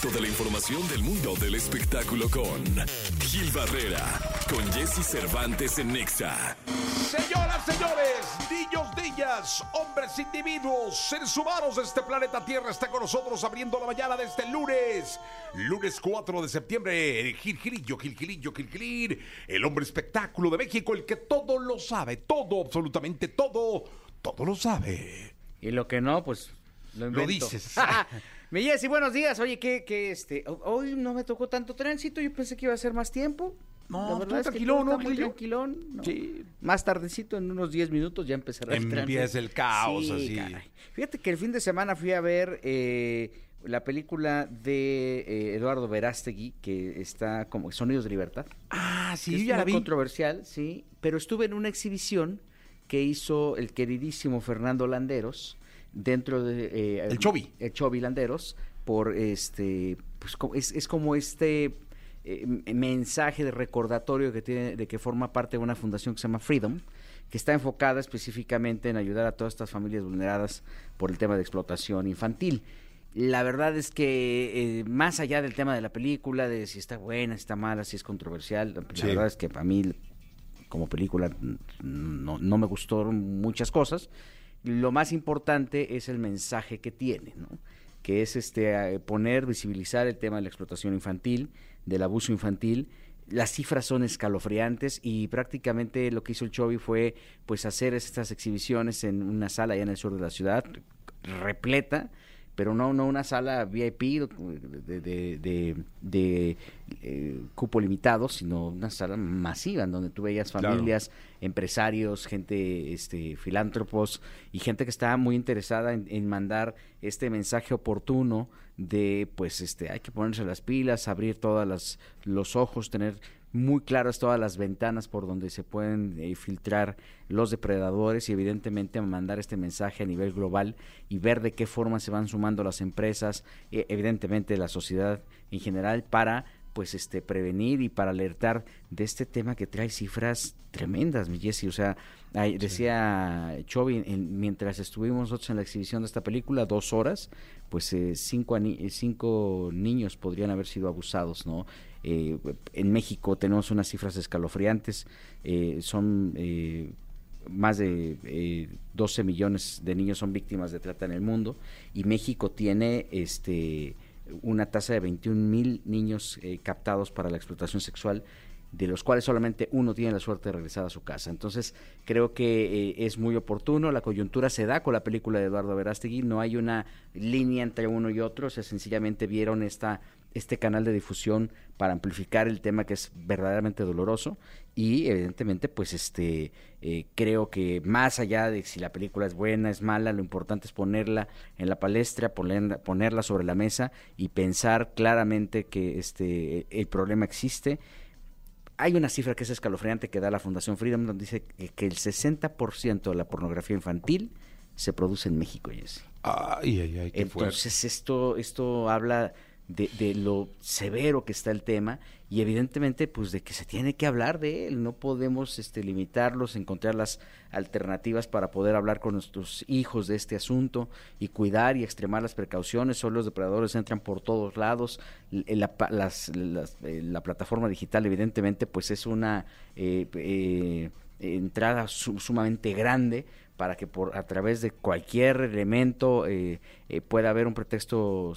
directo de la información del mundo del espectáculo con Gil Barrera, con Jesse Cervantes en Nexa. Señoras, señores, niños, niñas, hombres, individuos, seres humanos de este planeta Tierra está con nosotros abriendo la mañana de este lunes, lunes 4 de septiembre. Gil Gilillo, Gil Gilillo, Gil Gil, el hombre espectáculo de México, el que todo lo sabe, todo, absolutamente todo, todo lo sabe. Y lo que no, pues lo invento. Lo dices. Mi Jessy, buenos días. Oye, que, que este, hoy no me tocó tanto tránsito. Yo pensé que iba a ser más tiempo. No, La verdad es que ¿no, muy tranquilón. ¿no? Sí. Más tardecito, en unos 10 minutos, ya empezará el tránsito. Empieza el caos, Sí, así. caray. Fíjate que el fin de semana fui a ver eh, la película de eh, Eduardo Verástegui, que está como Sonidos de Libertad. Ah, sí, es ya la vi. controversial, sí, pero estuve en una exhibición que hizo el queridísimo Fernando Landeros dentro de eh, El Chovi. el Chovi Landeros por este pues es, es como este eh, mensaje de recordatorio que tiene de que forma parte de una fundación que se llama Freedom que está enfocada específicamente en ayudar a todas estas familias vulneradas por el tema de explotación infantil. La verdad es que eh, más allá del tema de la película, de si está buena, si está mala, si es controversial, la Sí. verdad es que para mí como película no, no me gustó muchas cosas. Lo más importante es el mensaje que tiene, ¿no? que es este poner, visibilizar el tema de la explotación infantil, del abuso infantil. Las cifras son escalofriantes y prácticamente lo que hizo el Chovy fue pues hacer estas exhibiciones en una sala allá en el sur de la ciudad, repleta, pero no, no una sala VIP de, de, de- de, eh, cupo limitado, sino una sala masiva en donde tú veías Claro. familias, empresarios, gente, este, filántropos y gente que estaba muy interesada en, en mandar este mensaje oportuno de, pues, este, hay que ponerse las pilas, abrir todas las los ojos, tener muy claras todas las ventanas por donde se pueden eh, filtrar los depredadores y evidentemente mandar este mensaje a nivel global y ver de qué forma se van sumando las empresas, eh, evidentemente la sociedad en general para pues este prevenir y para alertar de este tema que trae cifras tremendas, mi Jessy. O sea, ahí decía Chovy, en- mientras estuvimos nosotros en la exhibición de esta película, dos horas, pues eh, cinco, eh, cinco niños podrían haber sido abusados, ¿no? Eh, en México tenemos unas cifras escalofriantes, eh, son eh, más de eh, 12 millones de niños son víctimas de trata en el mundo y México tiene este una tasa de 21 mil niños eh, captados para la explotación sexual de los cuales solamente uno tiene la suerte de regresar a su casa. Entonces, creo que eh, es muy oportuno, la coyuntura se da con la película de Eduardo Verástegui, no hay una línea entre uno y otro, o sea, sencillamente vieron esta este canal de difusión para amplificar el tema que es verdaderamente doloroso y evidentemente pues este eh, creo que más allá de si la película es buena es mala lo importante es ponerla en la palestra ponerla, ponerla sobre la mesa y pensar claramente que este el problema existe hay una cifra que es escalofriante que da la Fundación Freedom donde dice que, que el 60% de la pornografía infantil se produce en México, Jesse. Ay, ay, ay, qué fuerte. Entonces esto, esto habla de, de lo severo que está el tema y evidentemente pues de que se tiene que hablar de él, no podemos este, limitarlos, encontrar las alternativas para poder hablar con nuestros hijos de este asunto y cuidar y extremar las precauciones, solo los depredadores entran por todos lados, L- la, eh, la plataforma digital evidentemente pues es una eh, eh, entrada su- sumamente grande para que por a través de cualquier elemento eh, eh, pueda haber un pretexto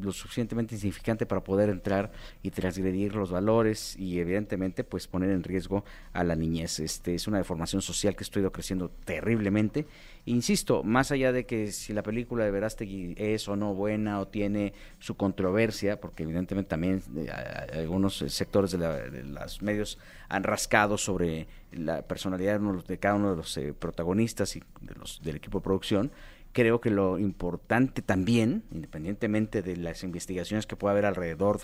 lo suficientemente insignificante para poder entrar y transgredir los valores y evidentemente pues poner en riesgo a la niñez. Este es una deformación social que ha ido creciendo terriblemente. Insisto, más allá de que si la película de Verástegui es o no buena o tiene su controversia, porque evidentemente también eh, algunos eh, sectores de, la- los medios han rascado sobre la personalidad de cada uno de los eh, protagonistas y de los, del equipo de producción, creo que lo importante también, independientemente de las investigaciones que pueda haber alrededor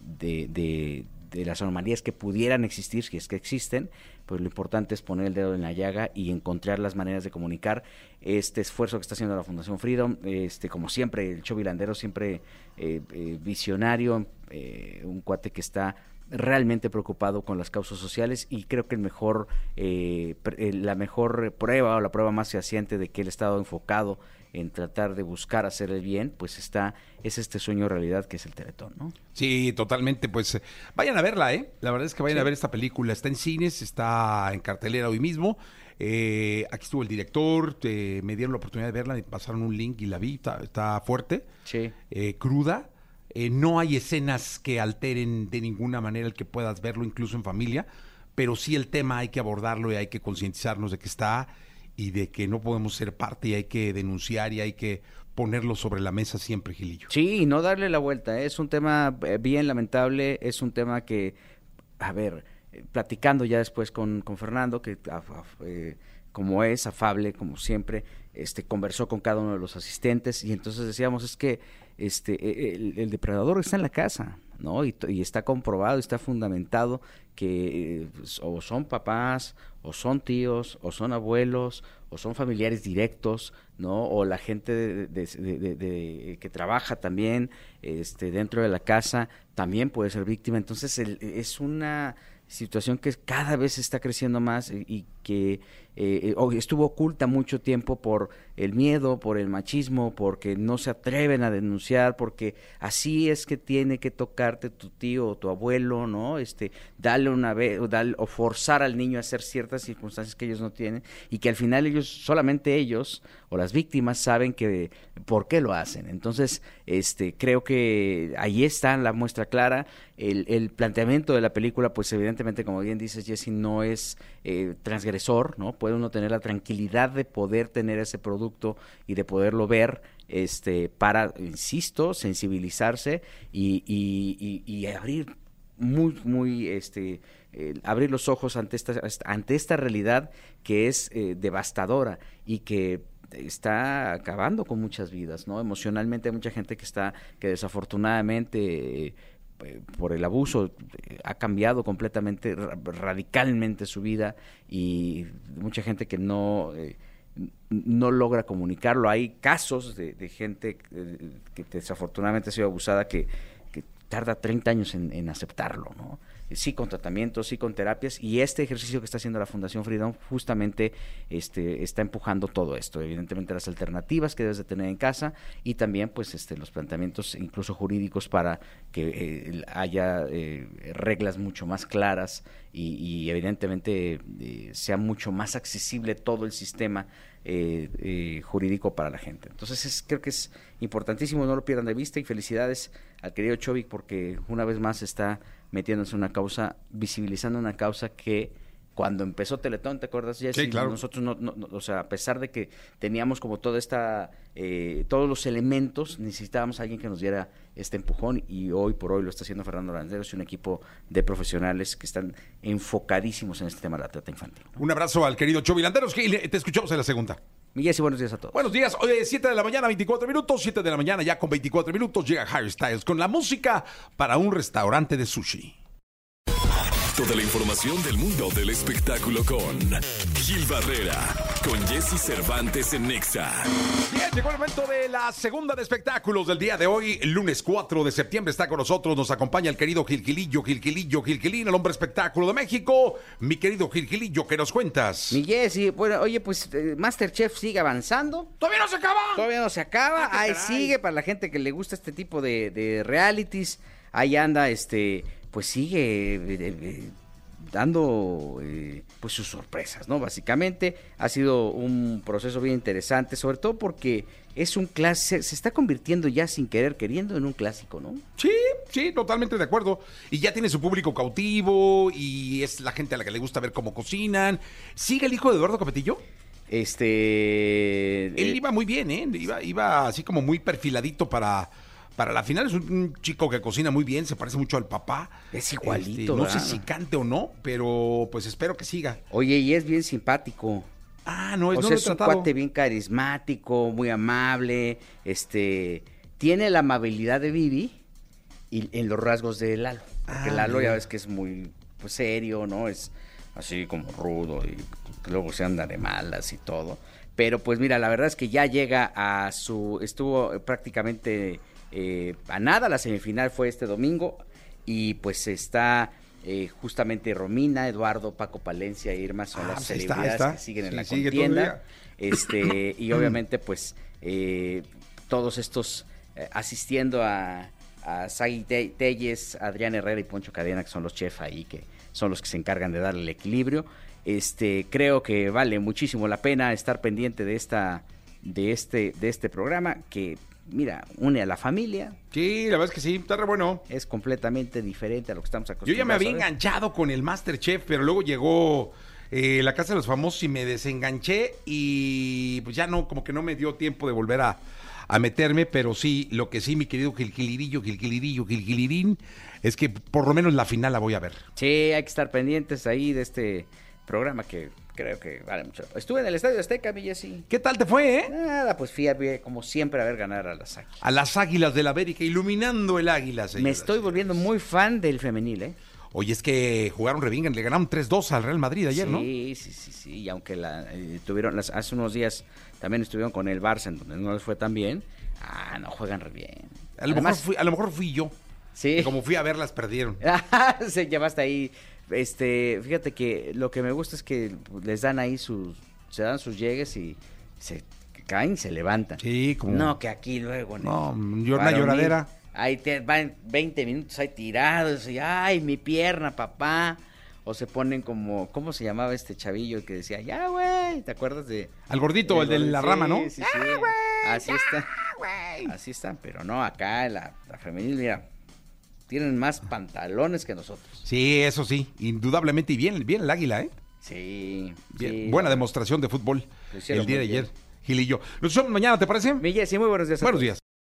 de, de- de las anomalías que pudieran existir, si es que existen, pues lo importante es poner el dedo en la llaga y encontrar las maneras de comunicar este esfuerzo que está haciendo la Fundación Freedom, este como siempre, el Chovilandero siempre eh, eh, visionario, eh, un cuate que está realmente preocupado con las causas sociales y creo que el mejor eh, eh, la mejor prueba o la prueba más fehaciente de que él ha estado enfocado en tratar de buscar hacer el bien, pues está, es este sueño realidad que es el Teletón, ¿no? Sí, totalmente. Pues eh, vayan a verla, ¿eh? La verdad es que vayan a ver esta película. Está en cines, está en cartelera hoy mismo. Eh, aquí estuvo el director, eh, me dieron la oportunidad de verla, me pasaron un link y la vi. Está, está fuerte, Sí. eh, cruda. Eh, no hay escenas que alteren de ninguna manera el que puedas verlo, incluso en familia. Pero sí el tema hay que abordarlo y hay que concientizarnos de que está y de que no podemos ser parte y hay que denunciar y hay que ponerlo sobre la mesa siempre, Gilillo. Sí, no darle la vuelta. ¿eh? Es un tema eh, bien lamentable, es un tema que, a ver, platicando ya después con, con Fernando, que a- a- eh, como es afable, como siempre, este conversó con cada uno de los asistentes y entonces decíamos es que este eh, el, el depredador está en la casa, ¿no? Y, está comprobado, está fundamentado que eh, pues, o son papás, o son tíos, o son abuelos, o son familiares directos, ¿no? O la gente de- que trabaja también este, dentro de la casa también puede ser víctima. Entonces el- es una situación que cada vez está creciendo más y que eh, o- estuvo oculta mucho tiempo por el miedo, por el machismo, porque no se atreven a denunciar, porque así es que tiene que tocarte tu tío o tu abuelo, ¿no? Este, darle una vez o, o forzar al niño a hacer ciertas circunstancias que ellos no tienen y que al final ellos, solamente ellos o las víctimas saben que por qué lo hacen. Entonces, este, creo que ahí está la muestra clara. El, el planteamiento de la película, pues evidentemente, como bien dices, Jesse, no es eh, transgresor, ¿no? Puede uno tener la tranquilidad de poder tener ese producto y de poderlo ver, este, para, insisto, sensibilizarse y, y- y- abrir muy, muy, este, abrir los ojos ante esta, ante esta realidad que es eh, devastadora y que está acabando con muchas vidas, ¿no? Emocionalmente hay mucha gente que está, que desafortunadamente por el abuso eh, ha cambiado completamente, ra- radicalmente su vida y mucha gente que no eh, no logra comunicarlo. Hay casos de, gente eh, que desafortunadamente ha sido abusada que tarda 30 años en, aceptarlo, ¿no? Sí con tratamientos, sí con terapias y este ejercicio que está haciendo la Fundación Freedom justamente este, está empujando todo esto. Evidentemente las alternativas que debes de tener en casa y también pues este, los planteamientos incluso jurídicos para que eh, haya eh, reglas mucho más claras y, y evidentemente eh, sea mucho más accesible todo el sistema eh, eh, jurídico para la gente. Entonces es, creo que es importantísimo, no lo pierdan de vista y felicidades al querido Chovik porque una vez más está metiéndose en una causa, visibilizando una causa que cuando empezó Teletón, ¿te acuerdas? Jesse? Sí, claro. Nosotros, no, no- no- o sea, a pesar de que teníamos como toda esta, eh, todos los elementos, necesitábamos a alguien que nos diera este empujón y hoy por hoy lo está haciendo Fernando Landeros y un equipo de profesionales que están enfocadísimos en este tema de la trata infantil. Un abrazo al querido Chovy Landeros, Gil, te escuchamos en la segunda. Mi Jesse, buenos días a todos. Buenos días, hoy es 7 de la mañana, 24 minutos, 7 de la mañana ya con 24 minutos llega Harry Styles con la música para un restaurante de sushi. Toda la información del mundo del espectáculo con Gil Barrera, con Jesse Cervantes en Nexa. Bien, llegó el momento de la segunda de espectáculos del día de hoy, lunes 4 de septiembre está con nosotros, nos acompaña el querido Gilgilillo, Gilgilillo, Gilgilín, el hombre espectáculo de México. Mi querido Gilgilillo, ¿qué nos cuentas? Mi Jesse, bueno, oye, pues eh, Masterchef sigue avanzando. ¡Todavía no se acaba! Todavía no se acaba, Ah, ahí caray. sigue para la gente que le gusta este tipo de, de realities. Ahí anda, este, pues sigue eh, eh, dando eh, pues sus sorpresas, ¿no? Básicamente ha sido un proceso bien interesante, sobre todo porque es un clásico, se está convirtiendo ya sin querer queriendo en un clásico, ¿no? Sí, sí, totalmente de acuerdo. Y ya tiene su público cautivo y es la gente a la que le gusta ver cómo cocinan. ¿Sigue el hijo de Eduardo Capetillo? Este, Él iba muy bien, ¿eh? Iba, iba así como muy perfiladito para, para la final. Es un, chico que cocina muy bien, se parece mucho al papá. Es igualito, Este, no sé si cante o no, pero pues espero que siga. oye, y es bien simpático. Ah, no, es o no sea, lo he es un cuate bien carismático, muy amable, este, tiene la amabilidad de Vivi y en los rasgos de Lalo. Porque Ah, Lalo ya ves que es muy pues, serio, ¿no? Es así como rudo y luego se anda de malas y todo. Pero pues mira, la verdad es que ya llega a su, estuvo prácticamente eh, a nada, la semifinal fue este domingo y pues está eh, justamente Romina, Eduardo, Paco Palencia e Irma son Ah, las pues está, celebridades está. que siguen en la contienda. Este, y obviamente, pues, eh, todos estos eh, asistiendo a, a Sagui Te- Telles, Adrián Herrera y Poncho Cadena, que son los chefs ahí, que son los que se encargan de darle el equilibrio. Este, creo que vale muchísimo la pena estar pendiente de esta, de este, de este programa que, mira, une a la familia, Sí, la verdad es que sí, está re bueno. es completamente diferente a lo que estamos Yo acostumbrados. ya me había enganchado con el Masterchef, pero luego llegó eh, la Casa de los Famosos y me desenganché y pues ya no, como que no me dio tiempo de volver a, a meterme, pero sí, lo que sí, mi querido Gilgilirillo, Gilgilirillo, Gilgilirín, es que por lo menos la final la voy a ver. Sí, hay que estar pendientes ahí de este programa que creo que vale mucho. Estuve en el Estadio Azteca, mi Jessy. ¿Qué tal te fue, eh? Nada, pues fui a ver, como siempre, a ver ganar a las Águilas. A las Águilas del América, iluminando el Águila, Me estoy y volviendo muy fan del femenil, ¿eh? Oye, es que jugaron Revingan, le ganaron 3-2 al Real Madrid ayer, sí, ¿no? Sí, sí, sí, y aunque la, eh, tuvieron, las, hace unos días también estuvieron con el Barça, en donde no les fue tan bien. Ah, no, juegan re bien. A lo, Además, mejor fui, a lo mejor fui yo. sí. que Como fui a verlas, perdieron. se llevaste ahí. Este, fíjate que lo que me gusta es que les dan ahí sus, se dan sus llegues y se caen y se levantan. Sí, como... No, que aquí luego. No, una varonil, lloradera. Ahí te van 20 minutos ahí tirados y, ay, mi pierna, papá. O se ponen como, ¿cómo se llamaba este chavillo que decía, ya, güey? ¿Te acuerdas de...? Al gordito, el de la Sí, rama, ¿no? Sí, sí. Así está. Así están, pero no, acá la, la femenil, mira, tienen más pantalones que nosotros. Sí, eso sí, indudablemente. Y bien, bien el águila, ¿eh? Sí. Bien, sí. buena demostración de fútbol el día de ayer. Gil y yo. Nos vemos mañana, ¿te parece? Mi Jessy, muy buenos días. Buenos días.